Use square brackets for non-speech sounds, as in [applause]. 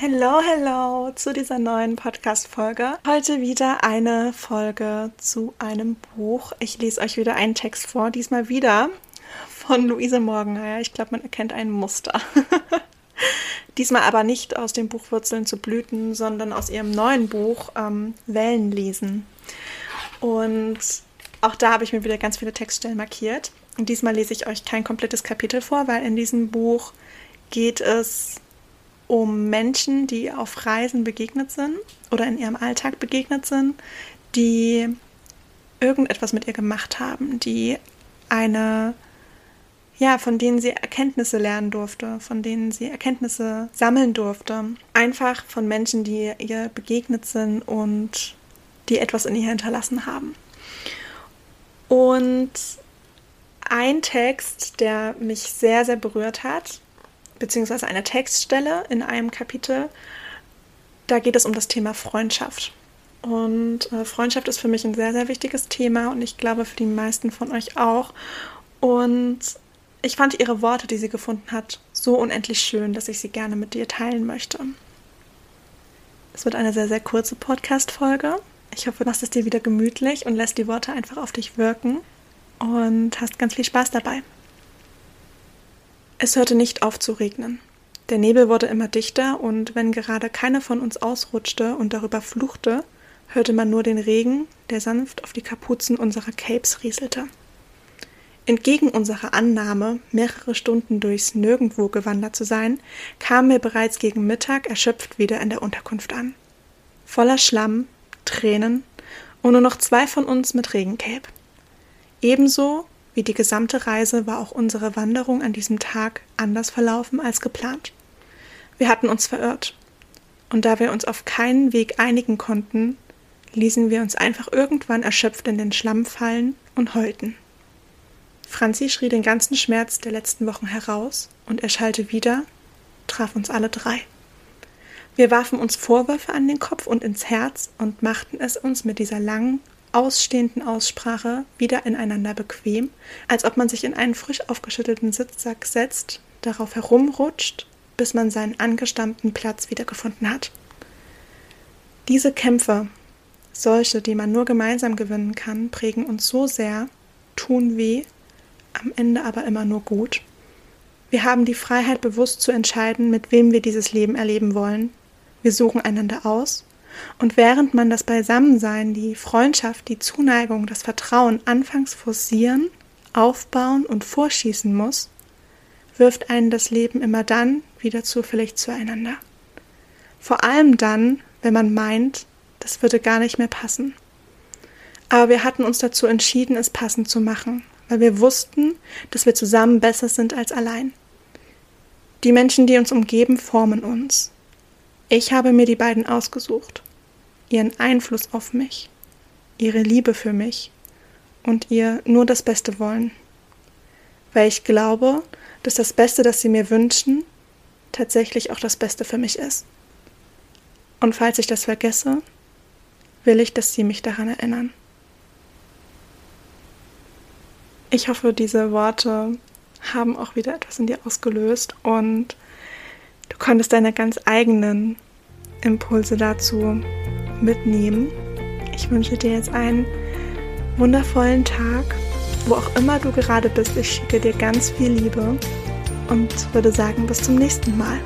Hello, hello zu dieser neuen Podcast-Folge. Heute wieder eine Folge zu einem Buch. Ich lese euch wieder einen Text vor, diesmal wieder von Luise Morgenmeier. Ich glaube, man erkennt ein Muster. [laughs] Diesmal aber nicht aus dem Buch Wurzeln zu Blüten, sondern aus ihrem neuen Buch ähm, Wellen lesen. Und auch da habe ich mir wieder ganz viele Textstellen markiert. Und diesmal lese ich euch kein komplettes Kapitel vor, weil in diesem Buch geht es um Menschen, die auf Reisen begegnet sind oder in ihrem Alltag begegnet sind, die irgendetwas mit ihr gemacht haben, die eine ja, von denen sie Erkenntnisse lernen durfte, von denen sie Erkenntnisse sammeln durfte. Einfach von Menschen, die ihr begegnet sind und die etwas in ihr hinterlassen haben. Und ein Text, der mich sehr, sehr berührt hat, beziehungsweise eine Textstelle in einem Kapitel, da geht es um das Thema Freundschaft. Und äh, Freundschaft ist für mich ein sehr, sehr wichtiges Thema und ich glaube für die meisten von euch auch. Und ich fand ihre Worte, die sie gefunden hat, so unendlich schön, dass ich sie gerne mit dir teilen möchte. Es wird eine sehr, sehr kurze Podcast-Folge. Ich hoffe, du machst es dir wieder gemütlich und lässt die Worte einfach auf dich wirken und hast ganz viel Spaß dabei. Es hörte nicht auf zu regnen. Der Nebel wurde immer dichter und wenn gerade keiner von uns ausrutschte und darüber fluchte, hörte man nur den Regen, der sanft auf die Kapuzen unserer Capes rieselte. Entgegen unserer Annahme, mehrere Stunden durchs Nirgendwo gewandert zu sein, kamen wir bereits gegen Mittag erschöpft wieder in der Unterkunft an. Voller Schlamm, Tränen und nur noch zwei von uns mit Regencape. Ebenso wie die gesamte Reise war auch unsere Wanderung an diesem Tag anders verlaufen als geplant. Wir hatten uns verirrt. Und da wir uns auf keinen Weg einigen konnten, ließen wir uns einfach irgendwann erschöpft in den Schlamm fallen und heulten. Franzi schrie den ganzen Schmerz der letzten Wochen heraus und er schallte wieder, traf uns alle drei. Wir warfen uns Vorwürfe an den Kopf und ins Herz und machten es uns mit dieser langen, ausstehenden Aussprache wieder ineinander bequem, als ob man sich in einen frisch aufgeschüttelten Sitzsack setzt, darauf herumrutscht, bis man seinen angestammten Platz wiedergefunden hat. Diese Kämpfe, solche, die man nur gemeinsam gewinnen kann, prägen uns so sehr, tun weh am Ende aber immer nur gut. Wir haben die Freiheit, bewusst zu entscheiden, mit wem wir dieses Leben erleben wollen. Wir suchen einander aus. Und während man das Beisammensein, die Freundschaft, die Zuneigung, das Vertrauen anfangs forcieren, aufbauen und vorschießen muss, wirft einen das Leben immer dann wieder zufällig zueinander. Vor allem dann, wenn man meint, das würde gar nicht mehr passen. Aber wir hatten uns dazu entschieden, es passend zu machen, weil wir wussten, dass wir zusammen besser sind als allein. Die Menschen, die uns umgeben, formen uns. Ich habe mir die beiden ausgesucht, ihren Einfluss auf mich, ihre Liebe für mich und ihr nur das Beste wollen, weil ich glaube, dass das Beste, das sie mir wünschen, tatsächlich auch das Beste für mich ist. Und falls ich das vergesse, will ich, dass sie mich daran erinnern. Ich hoffe, diese Worte haben auch wieder etwas in dir ausgelöst und du konntest deine ganz eigenen Impulse dazu mitnehmen. Ich wünsche dir jetzt einen wundervollen Tag, wo auch immer du gerade bist. Ich schicke dir ganz viel Liebe und würde sagen, bis zum nächsten Mal.